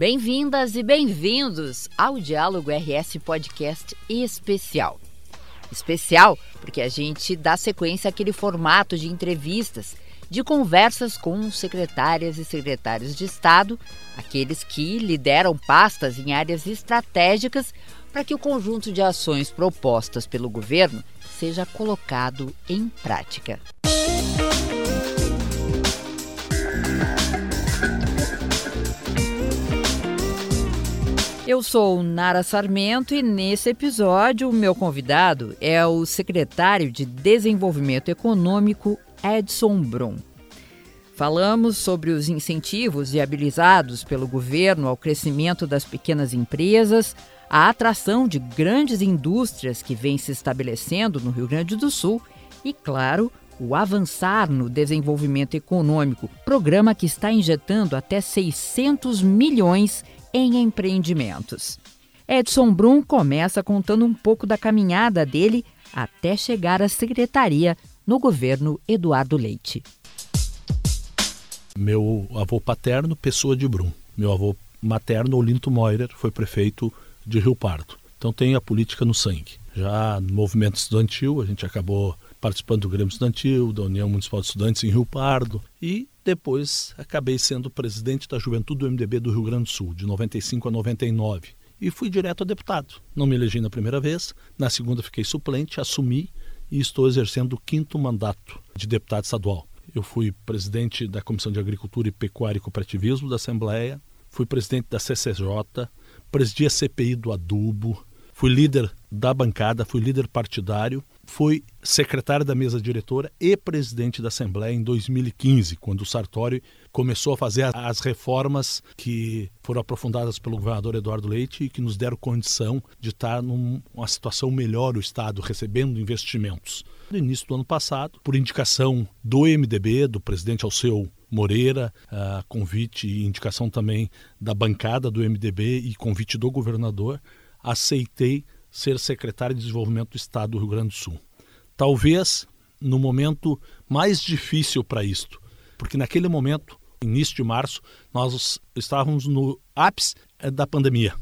Bem-vindas e bem-vindos ao Diálogo RS Podcast especial. Especial porque a gente dá sequência àquele formato de entrevistas, de conversas com secretárias e secretários de Estado, aqueles que lideram pastas em áreas estratégicas para que o conjunto de ações propostas pelo governo seja colocado em prática. Eu sou Nara Sarmento e nesse episódio o meu convidado é o secretário de Desenvolvimento Econômico Edson Brum. Falamos sobre os incentivos viabilizados pelo governo ao crescimento das pequenas empresas, a atração de grandes indústrias que vem se estabelecendo no Rio Grande do Sul e, claro, o Avançar no Desenvolvimento Econômico, programa que está injetando até 600 milhões em empreendimentos. Edson Brum começa contando um pouco da caminhada dele até chegar à secretaria no governo Eduardo Leite. Meu avô paterno, Pessoa de Brum. Meu avô materno, Olinto Moirer, foi prefeito de Rio Pardo. Então tem a política no sangue. Já no movimento estudantil, a gente acabou participando do Grêmio Estudantil, da União Municipal de Estudantes em Rio Pardo e depois acabei sendo presidente da Juventude do MDB do Rio Grande do Sul, de 95 a 99. E fui direto a deputado. Não me elegi na primeira vez, na segunda fiquei suplente, assumi e estou exercendo o quinto mandato de deputado estadual. Eu fui presidente da Comissão de Agricultura e Pecuária e Cooperativismo da Assembleia, fui presidente da CCJ, presidi a CPI do adubo, fui líder da bancada, fui líder partidário foi secretário da mesa diretora e presidente da Assembleia em 2015, quando o Sartori começou a fazer as reformas que foram aprofundadas pelo governador Eduardo Leite e que nos deram condição de estar numa situação melhor o Estado, recebendo investimentos. No início do ano passado, por indicação do MDB, do presidente Alceu Moreira, convite e indicação também da bancada do MDB e convite do governador, aceitei ser secretário de Desenvolvimento do Estado do Rio Grande do Sul. Talvez no momento mais difícil para isto, porque naquele momento, início de março, nós estávamos no ápice eh, da pandemia.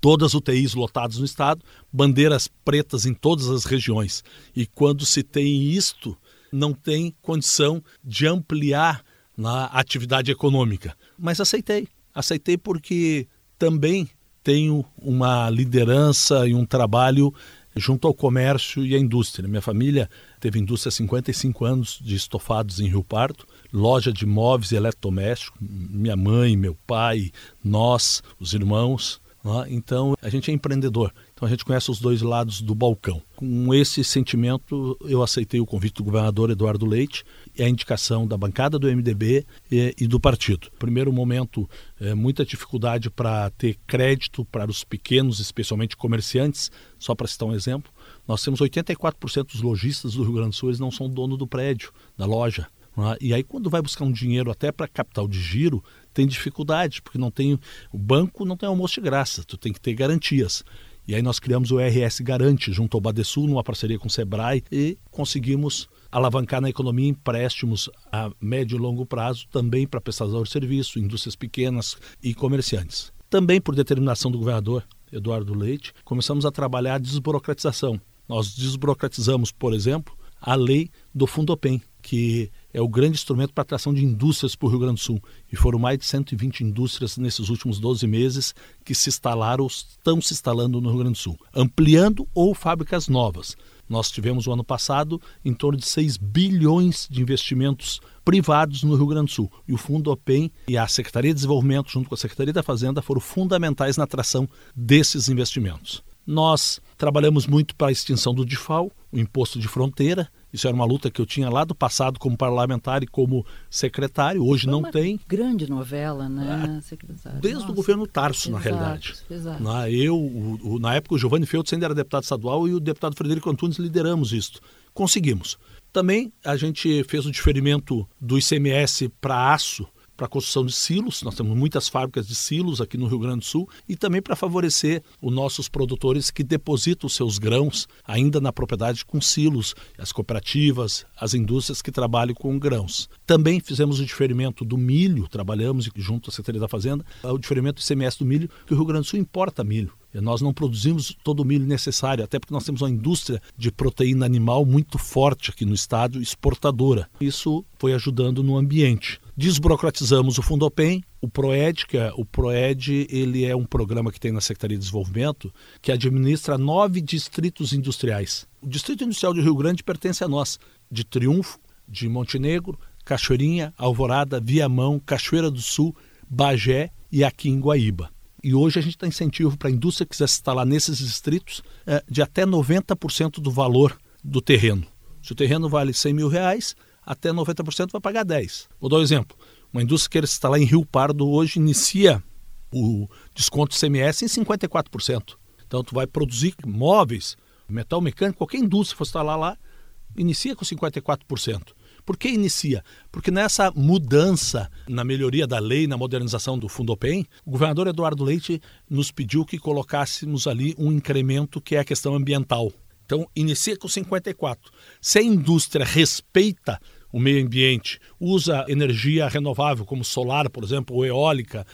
Todas as UTIs lotadas no estado, bandeiras pretas em todas as regiões. E quando se tem isto, não tem condição de ampliar na atividade econômica. Mas aceitei. Aceitei porque também tenho uma liderança e um trabalho junto ao comércio e à indústria. Minha família teve indústria há 55 anos de estofados em Rio Pardo, loja de móveis e eletrodomésticos, minha mãe, meu pai, nós, os irmãos. Né? Então a gente é empreendedor. Então a gente conhece os dois lados do balcão. Com esse sentimento, eu aceitei o convite do governador Eduardo Leite e a indicação da bancada do MDB e, e do partido. Primeiro momento, é, muita dificuldade para ter crédito para os pequenos, especialmente comerciantes. Só para citar um exemplo, nós temos 84% dos lojistas do Rio Grande do Sul, eles não são dono do prédio, da loja. É? E aí, quando vai buscar um dinheiro até para capital de giro, tem dificuldade, porque não tem o banco não tem almoço de graça, tu tem que ter garantias. E aí nós criamos o RS Garante junto ao Badesul, numa parceria com o Sebrae, e conseguimos alavancar na economia empréstimos a médio e longo prazo também para prestadores de serviço, indústrias pequenas e comerciantes. Também por determinação do governador Eduardo Leite, começamos a trabalhar a desburocratização. Nós desburocratizamos, por exemplo, a lei do Fundopem, que é o grande instrumento para atração de indústrias para o Rio Grande do Sul. E foram mais de 120 indústrias nesses últimos 12 meses que se instalaram ou estão se instalando no Rio Grande do Sul, ampliando ou fábricas novas. Nós tivemos o ano passado em torno de 6 bilhões de investimentos privados no Rio Grande do Sul. E o Fundo OPEM e a Secretaria de Desenvolvimento, junto com a Secretaria da Fazenda, foram fundamentais na atração desses investimentos. Nós trabalhamos muito para a extinção do DIFAL, o imposto de fronteira, isso era uma luta que eu tinha lá do passado como parlamentar e como secretário. Hoje Foi não uma tem. Grande novela, né, é, secretário? Desde Nossa. o governo Tarso, exato, na realidade. Exato. Na, eu, o, o, na época, o Giovanni Feltz ainda era deputado estadual e o deputado Frederico Antunes lideramos isso. Conseguimos. Também a gente fez o diferimento do ICMS para aço para a construção de silos, nós temos muitas fábricas de silos aqui no Rio Grande do Sul, e também para favorecer os nossos produtores que depositam os seus grãos ainda na propriedade com silos, as cooperativas, as indústrias que trabalham com grãos. Também fizemos o diferimento do milho, trabalhamos junto à Secretaria da Fazenda, o diferimento do ICMS do milho, que o Rio Grande do Sul importa milho. Nós não produzimos todo o milho necessário, até porque nós temos uma indústria de proteína animal muito forte aqui no estado, exportadora. Isso foi ajudando no ambiente. Desburocratizamos o Fundopem, o Proed, que é o Proed, ele é um programa que tem na Secretaria de Desenvolvimento que administra nove distritos industriais. O Distrito Industrial de Rio Grande pertence a nós, de Triunfo, de Montenegro, Cachoeirinha, Alvorada, Viamão, Cachoeira do Sul, Bagé e aqui em Guaíba. E hoje a gente dá incentivo para a indústria que quiser se instalar nesses distritos é, de até 90% do valor do terreno. Se o terreno vale 100 mil reais, até 90% vai pagar 10. Vou dar um exemplo. Uma indústria que se instalar em Rio Pardo hoje inicia o desconto CMS em 54%. Então tu vai produzir móveis, metal mecânico, qualquer indústria que for instalar lá, inicia com 54%. Por que inicia? Porque nessa mudança na melhoria da lei, na modernização do Fundopem, o governador Eduardo Leite nos pediu que colocássemos ali um incremento que é a questão ambiental. Então, inicia com 54. Se a indústria respeita o meio ambiente, usa energia renovável, como solar, por exemplo, ou eólica,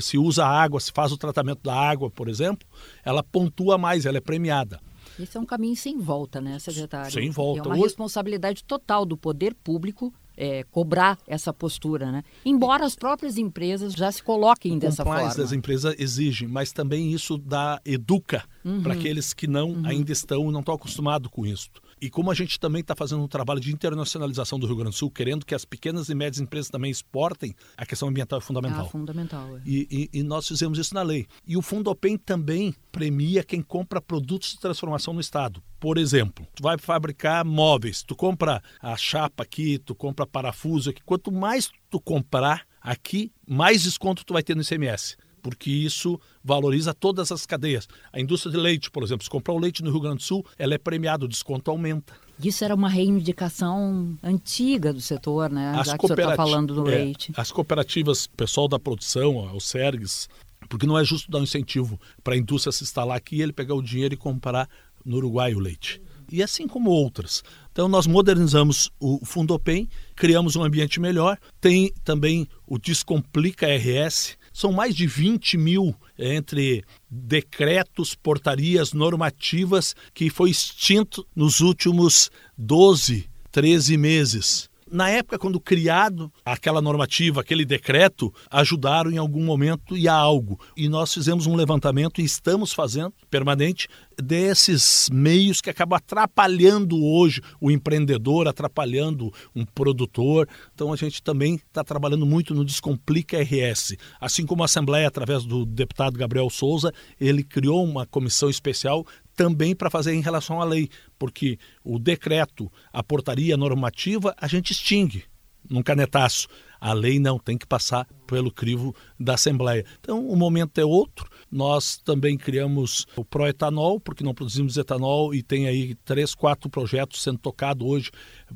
se usa água, se faz o tratamento da água, por exemplo, ela pontua mais, ela é premiada. Esse é um caminho sem volta, né, secretário? Sem volta. É uma responsabilidade total do poder público é, cobrar essa postura, né? Embora as próprias empresas já se coloquem dessa forma. as empresas exigem, mas também isso dá educa uhum. para aqueles que não uhum. ainda estão não estão acostumados com isso. E como a gente também está fazendo um trabalho de internacionalização do Rio Grande do Sul, querendo que as pequenas e médias empresas também exportem, a questão ambiental é fundamental. Ah, fundamental. É. E, e, e, nós fizemos isso na lei. E o Fundopem também premia quem compra produtos de transformação no Estado. Por exemplo, tu vai fabricar móveis, tu compra a chapa aqui, tu compra parafuso aqui. Quanto mais tu comprar aqui, mais desconto tu vai ter no ICMS porque isso valoriza todas as cadeias. A indústria de leite, por exemplo, se comprar o leite no Rio Grande do Sul, ela é premiada, o desconto aumenta. Isso era uma reivindicação antiga do setor, né? As Já que está falando do é, leite. As cooperativas, pessoal da produção, os SERGs, porque não é justo dar um incentivo para a indústria se instalar aqui e ele pegar o dinheiro e comprar no Uruguai o leite. E assim como outras. Então nós modernizamos o Fundopem, criamos um ambiente melhor. Tem também o Descomplica RS, são mais de 20 mil entre decretos, portarias, normativas que foi extinto nos últimos 12, 13 meses na época, quando criado aquela normativa, aquele decreto, ajudaram em algum momento e a algo. E nós fizemos um levantamento e estamos fazendo permanente desses meios que acabam atrapalhando hoje o empreendedor, atrapalhando um produtor. Então a gente também está trabalhando muito no Descomplica RS. Assim como a Assembleia, através do deputado Gabriel Souza, ele criou uma comissão especial também para fazer em relação à lei, porque o decreto, a portaria normativa, a gente extingue num canetaço. A lei não tem que passar pelo crivo da Assembleia. Então, o momento é outro. Nós também criamos o Proetanol, porque não produzimos etanol e tem aí três, quatro projetos sendo tocados hoje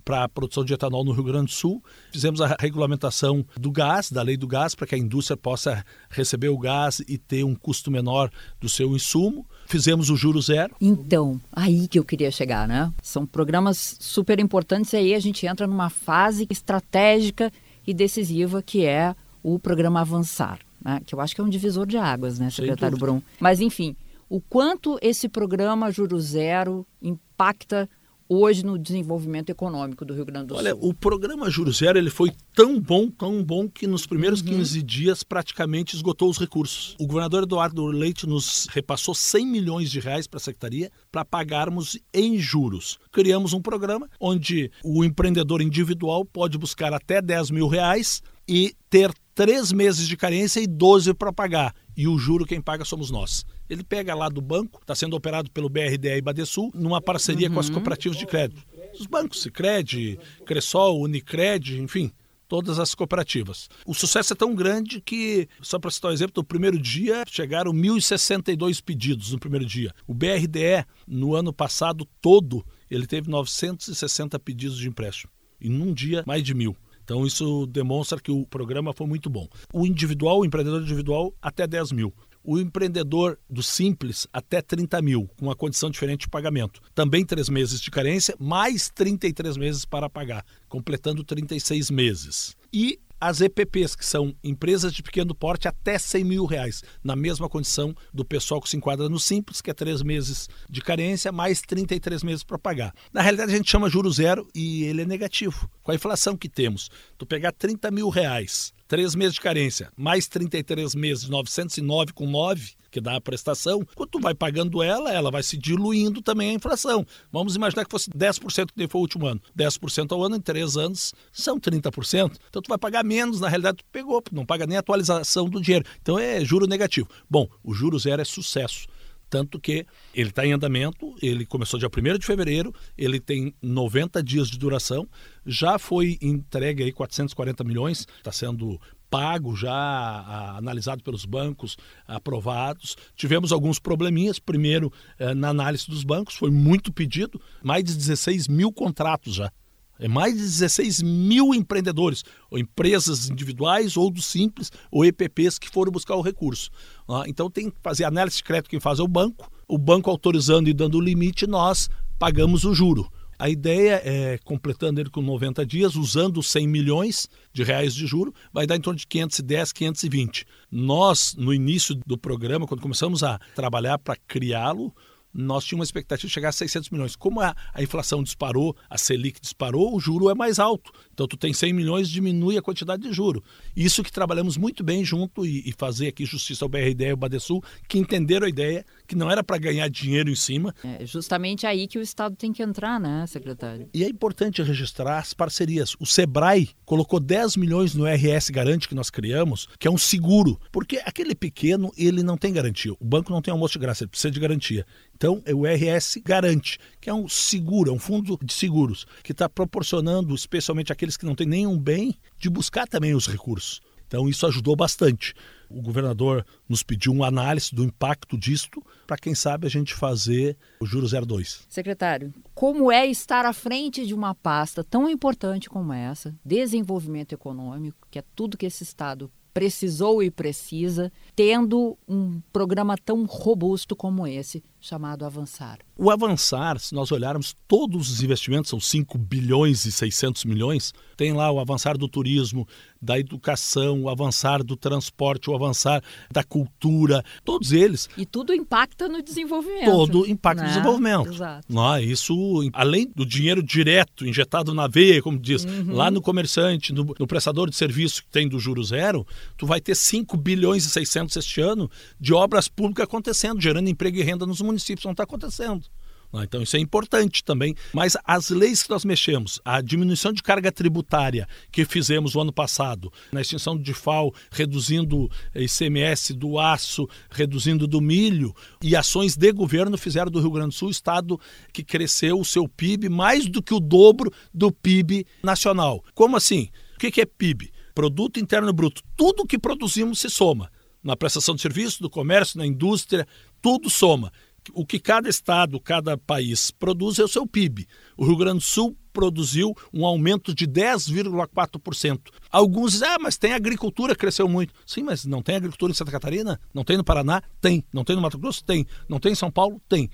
para a produção de etanol no Rio Grande do Sul. Fizemos a regulamentação do gás, da lei do gás, para que a indústria possa receber o gás e ter um custo menor do seu insumo. Fizemos o juro zero. Então, aí que eu queria chegar, né? São programas super importantes e aí a gente entra numa fase estratégica e decisiva que é o programa Avançar né? que eu acho que é um divisor de águas, né, secretário Brum? Mas, enfim, o quanto esse programa Juro Zero impacta hoje no desenvolvimento econômico do Rio Grande do Sul? Olha, o programa Juro Zero ele foi tão bom, tão bom, que nos primeiros uhum. 15 dias praticamente esgotou os recursos. O governador Eduardo Leite nos repassou 100 milhões de reais para a secretaria para pagarmos em juros. Criamos um programa onde o empreendedor individual pode buscar até 10 mil reais e ter três meses de carência e 12 para pagar. E o juro quem paga somos nós. Ele pega lá do banco, está sendo operado pelo BRDE e Badesul, numa parceria uhum. com as uhum. cooperativas de crédito. Os bancos, Sicredi, Cressol, Unicred, enfim, todas as cooperativas. O sucesso é tão grande que, só para citar um exemplo, no primeiro dia chegaram 1.062 pedidos no primeiro dia. O BRDE, no ano passado todo, ele teve 960 pedidos de empréstimo. E num dia, mais de mil. Então isso demonstra que o programa foi muito bom. O individual, o empreendedor individual, até 10 mil. O empreendedor do Simples, até 30 mil, com uma condição diferente de pagamento. Também três meses de carência, mais 33 meses para pagar, completando 36 meses. E as EPPs, que são empresas de pequeno porte até 100 mil reais, na mesma condição do pessoal que se enquadra no Simples, que é três meses de carência, mais 33 meses para pagar. Na realidade, a gente chama juro zero e ele é negativo. Com a inflação que temos, tu pegar 30 mil reais, três meses de carência, mais 33 meses, 909 com 9, que dá a prestação, quando tu vai pagando ela, ela vai se diluindo também a inflação. Vamos imaginar que fosse 10% que foi o último ano. 10% ao ano em três anos são 30%. Então tu vai pagar menos, na realidade tu pegou, não paga nem a atualização do dinheiro. Então é juro negativo. Bom, o juro zero é sucesso. Tanto que ele está em andamento, ele começou dia 1 de fevereiro, ele tem 90 dias de duração, já foi entregue aí 440 milhões, está sendo pago já, analisado pelos bancos, aprovados. Tivemos alguns probleminhas. Primeiro, eh, na análise dos bancos, foi muito pedido, mais de 16 mil contratos já. É mais de 16 mil empreendedores, ou empresas individuais, ou do Simples, ou EPPs que foram buscar o recurso. Então tem que fazer análise de crédito quem faz é o banco, o banco autorizando e dando o limite, nós pagamos o juro. A ideia é, completando ele com 90 dias, usando 100 milhões de reais de juro, vai dar em torno de 510, 520. Nós, no início do programa, quando começamos a trabalhar para criá-lo, nós tínhamos uma expectativa de chegar a 600 milhões. Como a, a, inflação disparou, a Selic disparou, o juro é mais alto. Então, tu tem 100 milhões, diminui a quantidade de juro. Isso que trabalhamos muito bem junto e, e fazer aqui justiça ao BRD e ao Badesul, que entenderam a ideia, que não era para ganhar dinheiro em cima. É justamente aí que o Estado tem que entrar, né, secretário? E é importante registrar as parcerias. O Sebrae colocou 10 milhões no RS Garante que nós criamos, que é um seguro, porque aquele pequeno, ele não tem garantia. O banco não tem almoço de graça, ele precisa de garantia. Então, é o RS Garante, que é um seguro, é um fundo de seguros, que está proporcionando, especialmente aqueles que não têm nenhum bem, de buscar também os recursos. Então, isso ajudou bastante. O governador nos pediu uma análise do impacto disto para, quem sabe, a gente fazer o Juro 02. Secretário, como é estar à frente de uma pasta tão importante como essa, desenvolvimento econômico, que é tudo que esse Estado precisou e precisa, tendo um programa tão robusto como esse, chamado Avançar? O Avançar, se nós olharmos todos os investimentos, são 5 bilhões e 600 milhões, tem lá o Avançar do turismo, da educação, o Avançar do transporte, o Avançar da cultura, todos eles. E tudo impacta no desenvolvimento. Todo impacta né? no desenvolvimento. Exato. Não, isso, além do dinheiro direto, injetado na veia, como diz, uhum. lá no comerciante, no, no prestador de serviço que tem do juro zero, tu vai ter 5 bilhões e 600 este ano de obras públicas acontecendo, gerando emprego e renda nos municípios. Não está acontecendo. Ah, então isso é importante também. Mas as leis que nós mexemos, a diminuição de carga tributária que fizemos o ano passado, na extinção do DIFAL, reduzindo ICMS do aço, reduzindo do milho, e ações de governo fizeram do Rio Grande do Sul o estado que cresceu o seu PIB mais do que o dobro do PIB nacional. Como assim? O que é PIB? Produto Interno Bruto. Tudo que produzimos se soma. Na prestação de serviço, do comércio, na indústria, tudo soma o que cada estado, cada país produz é o seu PIB. O Rio Grande do Sul produziu um aumento de 10,4%. Alguns dizem, ah, mas tem agricultura, cresceu muito. Sim, mas não tem agricultura em Santa Catarina? Não tem no Paraná? Tem. Não tem no Mato Grosso? Tem. Não tem em São Paulo? Tem.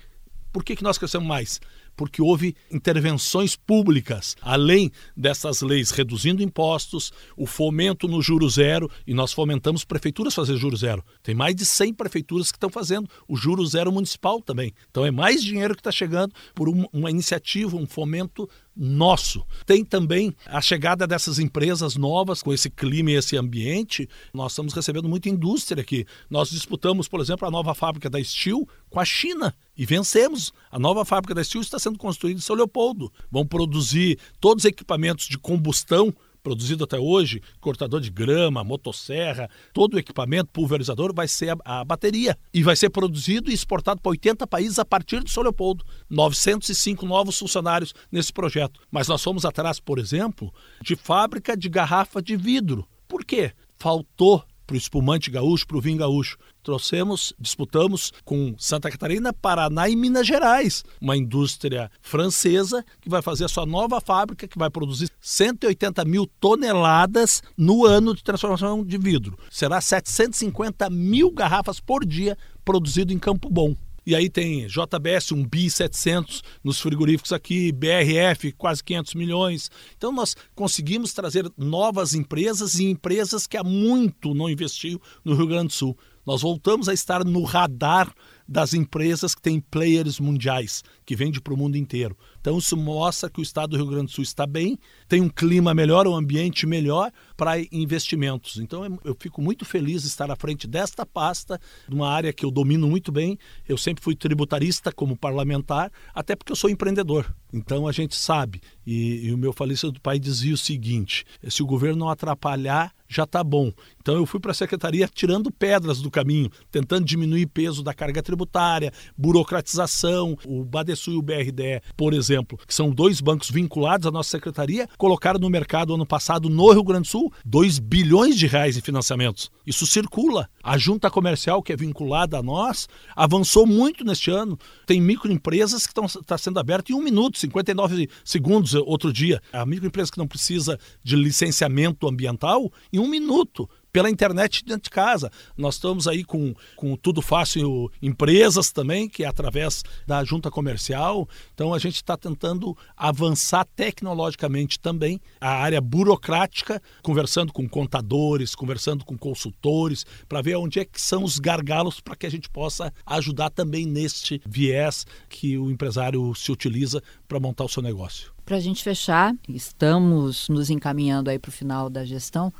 Por que, que nós crescemos mais? porque houve intervenções públicas, além dessas leis reduzindo impostos, o fomento no juro zero, e nós fomentamos prefeituras fazer juro zero. Tem mais de 100 prefeituras que estão fazendo o juro zero municipal também. Então é mais dinheiro que está chegando por uma iniciativa, um fomento nosso. Tem também a chegada dessas empresas novas com esse clima e esse ambiente. Nós estamos recebendo muita indústria aqui. Nós disputamos, por exemplo, a nova fábrica da Steel com a China e vencemos. A nova fábrica da Steel está sendo construída em São Leopoldo. Vão produzir todos os equipamentos de combustão produzido até hoje, cortador de grama, motosserra, todo o equipamento, pulverizador, vai ser a, a, bateria. E vai ser produzido e exportado para 80 países a partir de São Leopoldo. 905 novos funcionários nesse projeto. Mas nós fomos atrás, por exemplo, de fábrica de garrafa de vidro. Por quê? Faltou para o espumante gaúcho, para o vinho gaúcho. Trouxemos, disputamos com Santa Catarina, Paraná e Minas Gerais, uma indústria francesa que vai fazer a sua nova fábrica, que vai produzir 180 mil toneladas no ano de transformação de vidro. Será 750 mil garrafas por dia produzido em Campo Bom. E aí tem JBS, um BI 700 nos frigoríficos aqui, BRF, quase 500 milhões. Então nós conseguimos trazer novas empresas e empresas que há muito não investiam no Rio Grande do Sul. Nós voltamos a estar no radar das empresas que têm players mundiais, que vendem para o mundo inteiro. Então isso mostra que o estado do Rio Grande do Sul está bem, tem um clima melhor, um ambiente melhor para investimentos. Então eu fico muito feliz de estar à frente desta pasta, de uma área que eu domino muito bem. Eu sempre fui tributarista como parlamentar, até porque eu sou empreendedor. Então a gente sabe, e, e o meu falecido pai dizia o seguinte: se o governo não atrapalhar, já está bom. Então eu fui para a secretaria tirando pedras do caminho, tentando diminuir peso da carga tributária, burocratização. O Badesul e o BRDE, por exemplo, que são dois bancos vinculados à nossa secretaria, colocaram no mercado ano passado no Rio Grande do Sul 2 bilhões de reais em financiamentos. Isso circula. A junta comercial que é vinculada a nós avançou muito neste ano. Tem microempresas que estão tá sendo abertas em um minuto, 59 segundos outro dia. A microempresa que não precisa de licenciamento ambiental, em um minuto pela internet dentro de casa. Nós estamos aí com, com Tudo Fácil Empresas também, que é através da junta comercial. Então a gente está tentando avançar tecnologicamente também a área burocrática, conversando com contadores, conversando com consultores, para ver onde é que são os gargalos para que a gente possa ajudar também neste viés que o empresário se utiliza para montar o seu negócio. Para a gente fechar, estamos nos encaminhando aí para o final da gestão.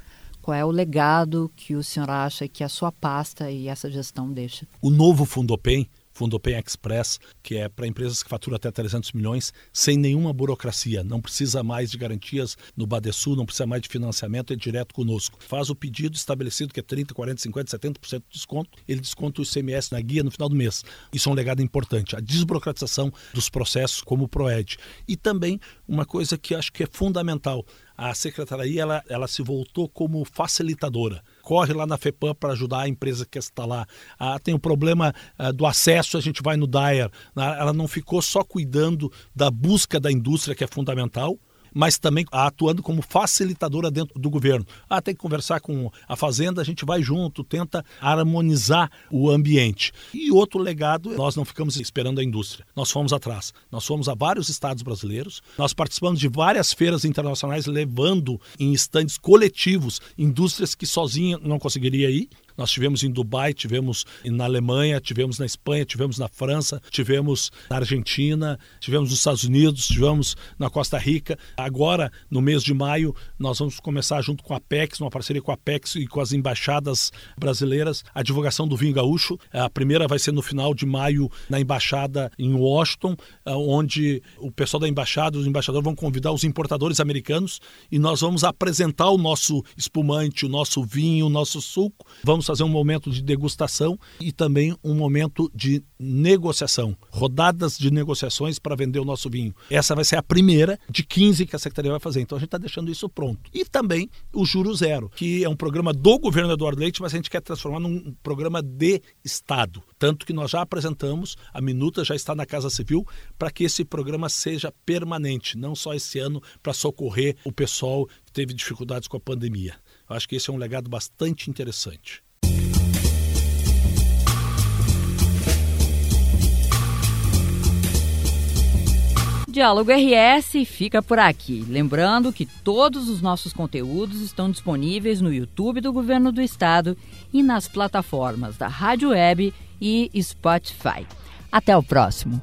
Qual é o legado que o senhor acha que a sua pasta e essa gestão deixa? O novo Fundopem Fundopem Express, que é para empresas que faturam até 300 milhões, sem nenhuma burocracia. Não precisa mais de garantias no Badesul, não precisa mais de financiamento, é direto conosco. Faz o pedido estabelecido, que é 30, 40, 50, 70% de desconto, ele desconta o ICMS na guia no final do mês. Isso é um legado importante. A desburocratização dos processos, como o PROED. E também uma coisa que acho que é fundamental, a secretaria ela, ela se voltou como facilitadora. Corre lá na FEPAM para ajudar a empresa que está lá. Ah, tem o problema ah, do acesso, a gente vai no DAER. Ah, ela não ficou só cuidando da busca da indústria, que é fundamental, mas também atuando como facilitadora dentro do governo. Ah, tem que conversar com a Fazenda, a gente vai junto, tenta harmonizar o ambiente. E outro legado, nós não ficamos esperando a indústria, nós fomos atrás. Nós fomos a vários estados brasileiros, nós participamos de várias feiras internacionais, levando em estandes coletivos indústrias que sozinha não conseguiria ir. Nós tivemos em Dubai, tivemos na Alemanha, tivemos na Espanha, tivemos na França, tivemos na Argentina, tivemos nos Estados Unidos, tivemos na Costa Rica. Agora, no mês de maio, nós vamos começar junto com a Apex, uma parceria com a Apex e com as embaixadas brasileiras, a divulgação do vinho gaúcho. A primeira vai ser no final de maio na embaixada em Washington, onde o pessoal da embaixada, os embaixadores vão convidar os importadores americanos e nós vamos apresentar o nosso espumante, o nosso vinho, o nosso suco. Vamos vamos fazer um momento de degustação e também um momento de negociação, rodadas de negociações para vender o nosso vinho. Essa vai ser a primeira de 15 que a Secretaria vai fazer. Então a gente está deixando isso pronto. E também o Juro Zero, que é um programa do governo Eduardo Leite, mas a gente quer transformar num programa de Estado. Tanto que nós já apresentamos, a minuta já está na Casa Civil, para que esse programa seja permanente, não só esse ano para socorrer o pessoal que teve dificuldades com a pandemia. Eu acho que esse é um legado bastante interessante. Diálogo RS fica por aqui. Lembrando que todos os nossos conteúdos estão disponíveis no YouTube do Governo do Estado e nas plataformas da Rádio Web e Spotify. Até o próximo.